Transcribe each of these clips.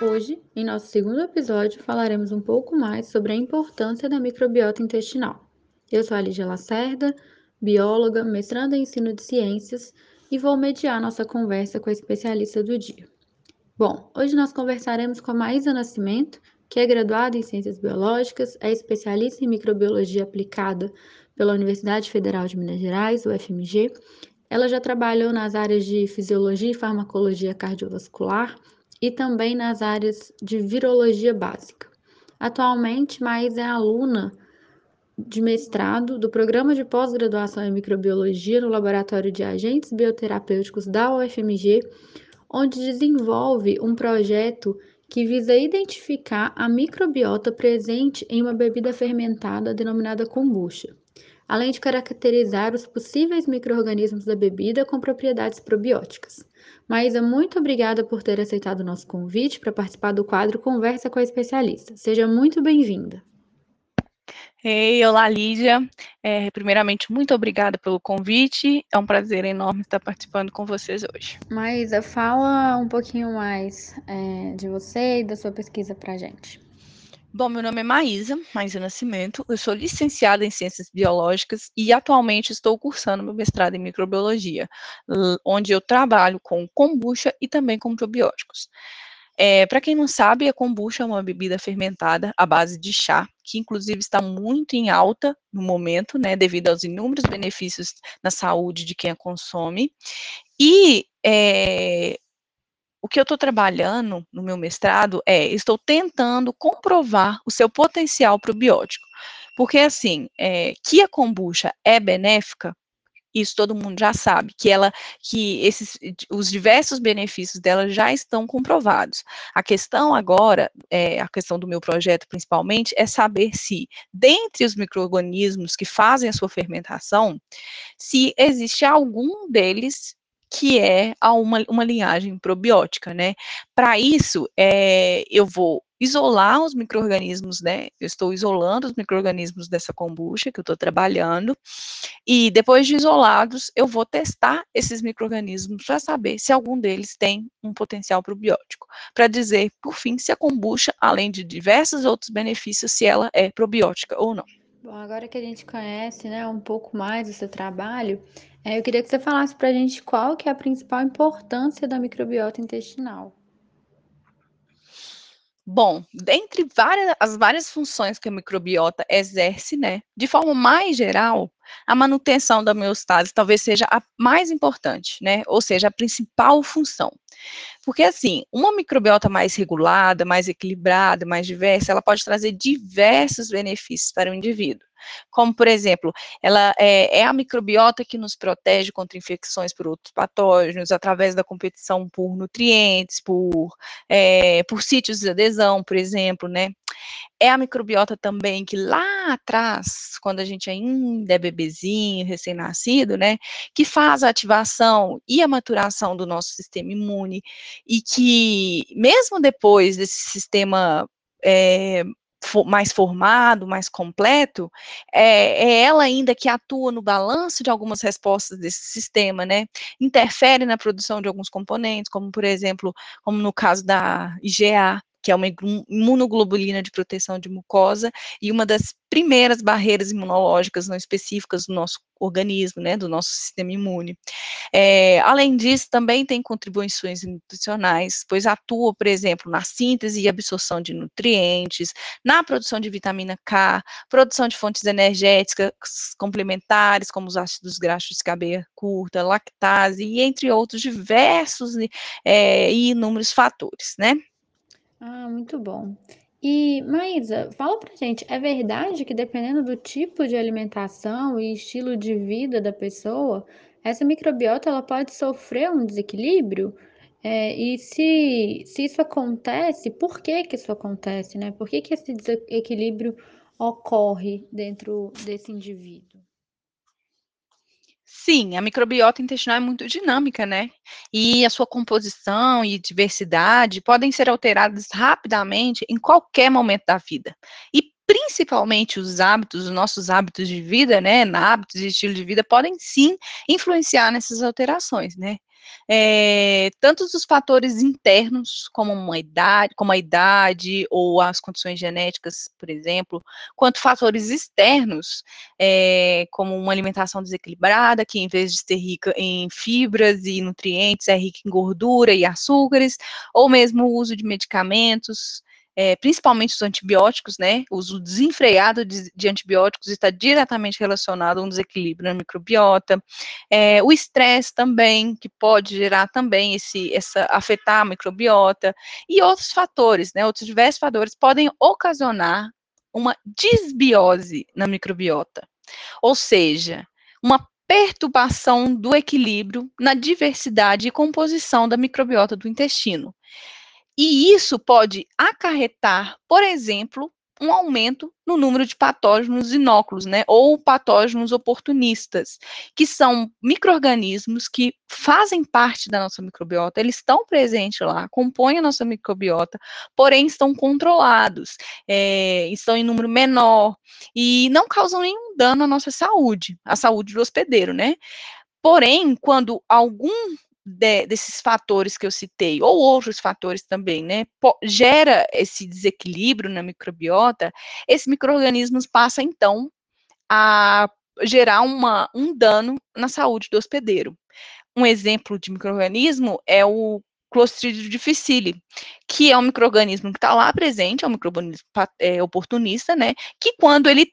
Hoje, em nosso segundo episódio, falaremos um pouco mais sobre a importância da microbiota intestinal. Eu sou a Lígia Lacerda, bióloga, mestranda em ensino de ciências e vou mediar nossa conversa com a especialista do dia. Bom, hoje nós conversaremos com a Maísa Nascimento, que é graduada em Ciências Biológicas, é especialista em microbiologia aplicada pela Universidade Federal de Minas Gerais, UFMG. Ela já trabalhou nas áreas de fisiologia e farmacologia cardiovascular e também nas áreas de virologia básica. Atualmente, Maísa é aluna de mestrado do Programa de Pós-Graduação em Microbiologia no Laboratório de Agentes Bioterapêuticos da UFMG, onde desenvolve um projeto que visa identificar a microbiota presente em uma bebida fermentada denominada kombucha, além de caracterizar os possíveis microorganismos da bebida com propriedades probióticas. Maísa, muito obrigada por ter aceitado o nosso convite para participar do quadro Conversa com a Especialista. Seja muito bem-vinda. Ei, olá Lídia. É, primeiramente, muito obrigada pelo convite. É um prazer enorme estar participando com vocês hoje. Maísa, fala um pouquinho mais é, de você e da sua pesquisa para a gente. Bom, meu nome é Maísa, Maísa Nascimento. Eu sou licenciada em Ciências Biológicas e atualmente estou cursando meu mestrado em Microbiologia, onde eu trabalho com kombucha e também com probióticos. É, Para quem não sabe, a kombucha é uma bebida fermentada à base de chá, que inclusive está muito em alta no momento, né, devido aos inúmeros benefícios na saúde de quem a consome. E é, o que eu estou trabalhando no meu mestrado é, estou tentando comprovar o seu potencial probiótico. Porque, assim, é, que a kombucha é benéfica, isso todo mundo já sabe, que ela, que esses, os diversos benefícios dela já estão comprovados. A questão agora, é, a questão do meu projeto principalmente, é saber se, dentre os micro-organismos que fazem a sua fermentação, se existe algum deles que é a uma, uma linhagem probiótica, né? Para isso, é, eu vou isolar os micro-organismos, né? Eu estou isolando os micro-organismos dessa kombucha que eu estou trabalhando, e depois de isolados, eu vou testar esses micro-organismos para saber se algum deles tem um potencial probiótico, para dizer, por fim, se a kombucha, além de diversos outros benefícios, se ela é probiótica ou não. Bom, agora que a gente conhece, né, um pouco mais do seu trabalho, eu queria que você falasse para a gente qual que é a principal importância da microbiota intestinal. Bom, dentre várias, as várias funções que a microbiota exerce, né, de forma mais geral, a manutenção da homeostase talvez seja a mais importante, né, ou seja, a principal função. Porque, assim, uma microbiota mais regulada, mais equilibrada, mais diversa, ela pode trazer diversos benefícios para o indivíduo. Como, por exemplo, ela é, é, a microbiota que nos protege contra infecções por outros patógenos, através da competição por nutrientes, por, é, por sítios de adesão, por exemplo, né? É a microbiota também que lá atrás, quando a gente ainda é bebezinho, recém-nascido, né, que faz a ativação e a maturação do nosso sistema imune, e que, mesmo depois desse sistema é, mais formado, mais completo, é, é, ela ainda que atua no balanço de algumas respostas desse sistema, né? Interfere na produção de alguns componentes, como por exemplo, como no caso da IgA, que é uma imunoglobulina de proteção de mucosa e uma das primeiras barreiras imunológicas não específicas do nosso organismo, né, do nosso sistema imune. É, além disso, também tem contribuições nutricionais, pois atua, por exemplo, na síntese e absorção de nutrientes, na produção de vitamina K, produção de fontes energéticas complementares, como os ácidos graxos de cadeia curta, lactase, e entre outros diversos é, e inúmeros fatores, né? Ah, muito bom. E, Maísa, fala pra gente, é verdade que dependendo do tipo de alimentação e estilo de vida da pessoa, essa microbiota ela pode sofrer um desequilíbrio? É, e se, se isso acontece, por que que isso acontece, né? Por que que esse desequilíbrio ocorre dentro desse indivíduo? Sim, a microbiota intestinal é muito dinâmica, né? E a sua composição e diversidade podem ser alteradas rapidamente em qualquer momento da vida. E principalmente os hábitos, os nossos hábitos de vida, né, hábitos e estilo de vida podem sim influenciar nessas alterações, né? É, tanto dos fatores internos, como uma idade, como a idade ou as condições genéticas, por exemplo, quanto fatores externos, é, como uma alimentação desequilibrada, que em vez de ser rica em fibras e nutrientes, é rica em gordura e açúcares, ou mesmo o uso de medicamentos, é, principalmente os antibióticos, né? O uso desenfreado de, de, antibióticos está diretamente relacionado a um desequilíbrio na microbiota. É, o estresse também, que pode gerar também esse, essa, afetar a microbiota, e outros fatores, né? Outros diversos fatores podem ocasionar uma disbiose na microbiota. Ou seja, uma perturbação do equilíbrio na diversidade e composição da microbiota do intestino. E isso pode acarretar, por exemplo, um aumento no número de patógenos inóculos, né, ou patógenos oportunistas, que são micro-organismos que fazem parte da nossa microbiota, eles estão presentes lá, compõem a nossa microbiota, porém estão controlados, é, estão em número menor e não causam nenhum dano à nossa saúde, à saúde do hospedeiro, né? Porém, quando algum de, desses fatores que eu citei, ou outros fatores também, né, gera esse desequilíbrio na microbiota, esses micro-organismos passam, então, a gerar uma, um dano na saúde do hospedeiro. Um exemplo de microorganismo é o Clostridium difficile, que é um microorganismo que está lá presente, é um microorganismo é, oportunista, né? Que quando ele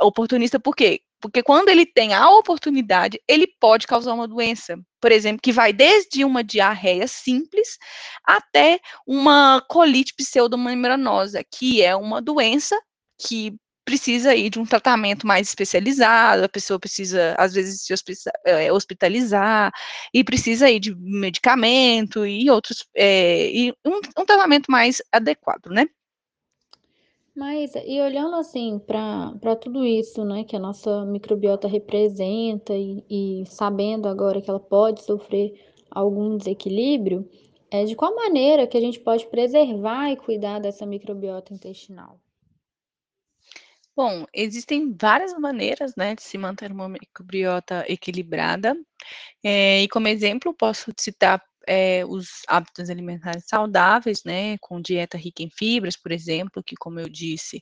oportunista por quê? Porque quando ele tem a oportunidade, ele pode causar uma doença, por exemplo, que vai desde uma diarreia simples até uma colite pseudomembranosa, que é uma doença que precisa ir de um tratamento mais especializado, a pessoa precisa, às vezes, se é, hospitalizar, e precisa ir de medicamento e outros, é, e um, um tratamento mais adequado, né? Mas, e olhando assim para tudo isso, né, que a nossa microbiota representa e, e, sabendo agora que ela pode sofrer algum desequilíbrio, é de qual maneira que a gente pode preservar e cuidar dessa microbiota intestinal? Bom, existem várias maneiras, né, de se manter uma microbiota equilibrada. É, e como exemplo, posso citar é, os hábitos alimentares saudáveis, né, com dieta rica em fibras, por exemplo, que, como eu disse,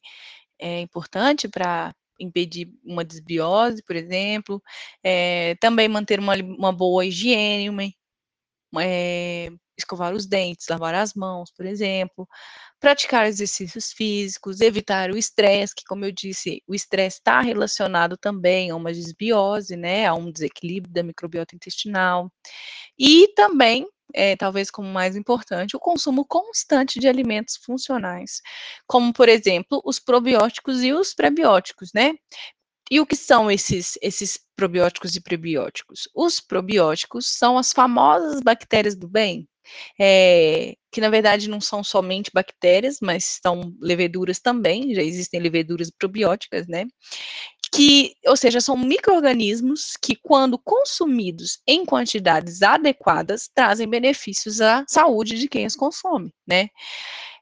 é importante para impedir uma desbiose, por exemplo. É, também manter uma, uma boa higiene, uma, é, escovar os dentes, lavar as mãos, por exemplo, praticar exercícios físicos, evitar o estresse, que, como eu disse, o estresse está relacionado também a uma desbiose, né, a um desequilíbrio da microbiota intestinal, e também, é, talvez como mais importante, o consumo constante de alimentos funcionais, como, por exemplo, os probióticos e os prebióticos, né, e o que são esses, esses probióticos e prebióticos? Os probióticos são as famosas bactérias do bem, é, que na verdade não são somente bactérias, mas são leveduras também, já existem leveduras probióticas, né? Que, ou seja, são micro-organismos que, quando consumidos em quantidades adequadas, trazem benefícios à saúde de quem os consome, né?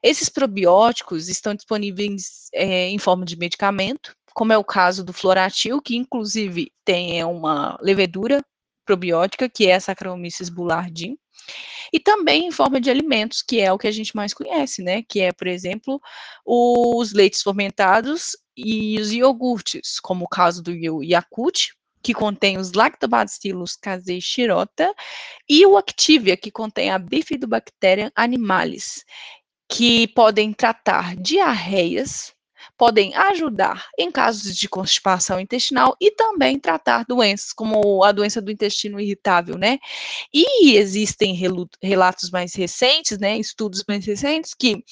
Esses probióticos estão disponíveis é, em forma de medicamento, como é o caso do Floratil, que inclusive tem uma levedura probiótica, que é a Saccharomyces boulardii, e também em forma de alimentos, que é o que a gente mais conhece, né? Que é, por exemplo, os leites fermentados e os iogurtes, como o caso do Yakult, que contém os Lactobacillus casei shirota, e o Activia, que contém a Bifidobacterium animalis, que podem tratar diarreias, podem ajudar em casos de constipação intestinal e também tratar doenças como a doença do intestino irritável, né? E existem relatos mais recentes, né, estudos mais recentes que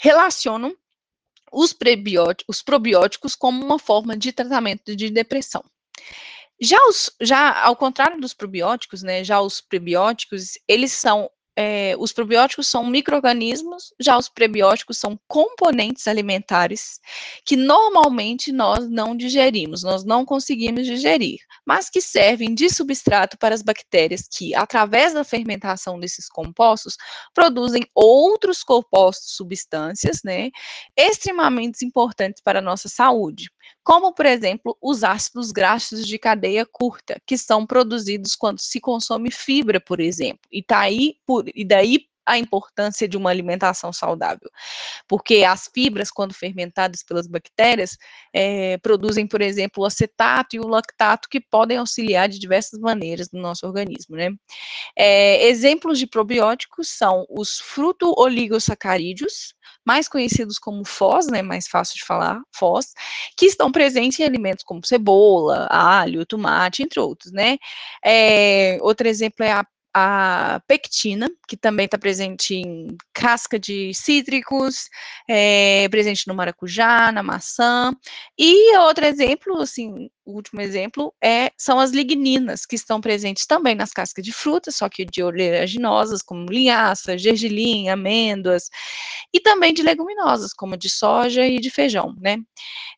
relacionam os, os probióticos como uma forma de tratamento de depressão. Já, os, já ao contrário dos probióticos, né, já os prebióticos, eles são é, os probióticos são micro-organismos, já os prebióticos são componentes alimentares que normalmente nós não digerimos, nós não conseguimos digerir, mas que servem de substrato para as bactérias que, através da fermentação desses compostos, produzem outros compostos, substâncias, né, extremamente importantes para a nossa saúde como, por exemplo, os ácidos graxos de cadeia curta, que são produzidos quando se consome fibra, por exemplo. E, tá aí, por, e daí a importância de uma alimentação saudável, porque as fibras, quando fermentadas pelas bactérias, é, produzem, por exemplo, o acetato e o lactato, que podem auxiliar de diversas maneiras no nosso organismo, né? É, exemplos de probióticos são os fruto-oligosacarídeos, mais conhecidos como FOS, né, mais fácil de falar, FOS, que estão presentes em alimentos como cebola, alho, tomate, entre outros, né? É, outro exemplo é a a pectina, que também está presente em casca de cítricos, é, presente no maracujá, na maçã. E outro exemplo, assim, o último exemplo, é, são as ligninas, que estão presentes também nas cascas de frutas, só que de oleaginosas, como linhaça, gergelim, amêndoas, e também de leguminosas, como de soja e de feijão, né?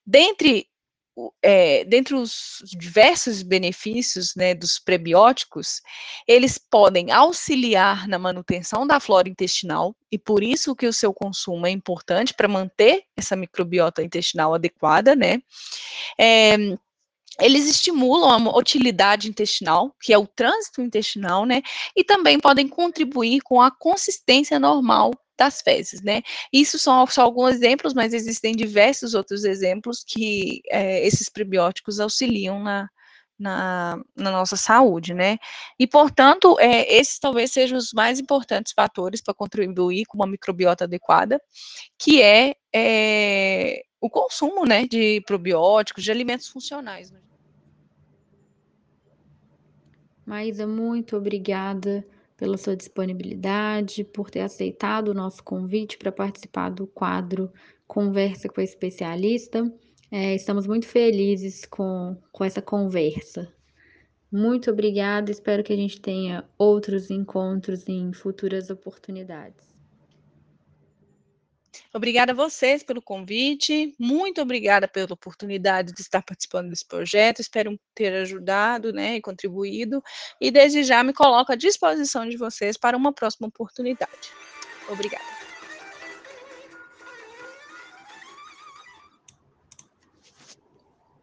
Dentre é, dentre os diversos benefícios né, dos prebióticos, eles podem auxiliar na manutenção da flora intestinal, e por isso que o seu consumo é importante para manter essa microbiota intestinal adequada, né? É, eles estimulam a motilidade intestinal, que é o trânsito intestinal, né? E também podem contribuir com a consistência normal das fezes, né? Isso são só alguns exemplos, mas existem diversos outros exemplos que é, esses prebióticos auxiliam na, na, na, nossa saúde, né? E, portanto, é, esses talvez sejam os mais importantes fatores para contribuir com uma microbiota adequada, que é, é, o consumo, né, de probióticos, de alimentos funcionais. Né? Maísa, muito obrigada pela sua disponibilidade, por ter aceitado o nosso convite para participar do quadro Conversa com a Especialista. É, estamos muito felizes com, com essa conversa. Muito obrigada, espero que a gente tenha outros encontros em futuras oportunidades. Obrigada a vocês pelo convite, muito obrigada pela oportunidade de estar participando desse projeto, espero ter ajudado, né, e contribuído, e desde já me coloco à disposição de vocês para uma próxima oportunidade. Obrigada.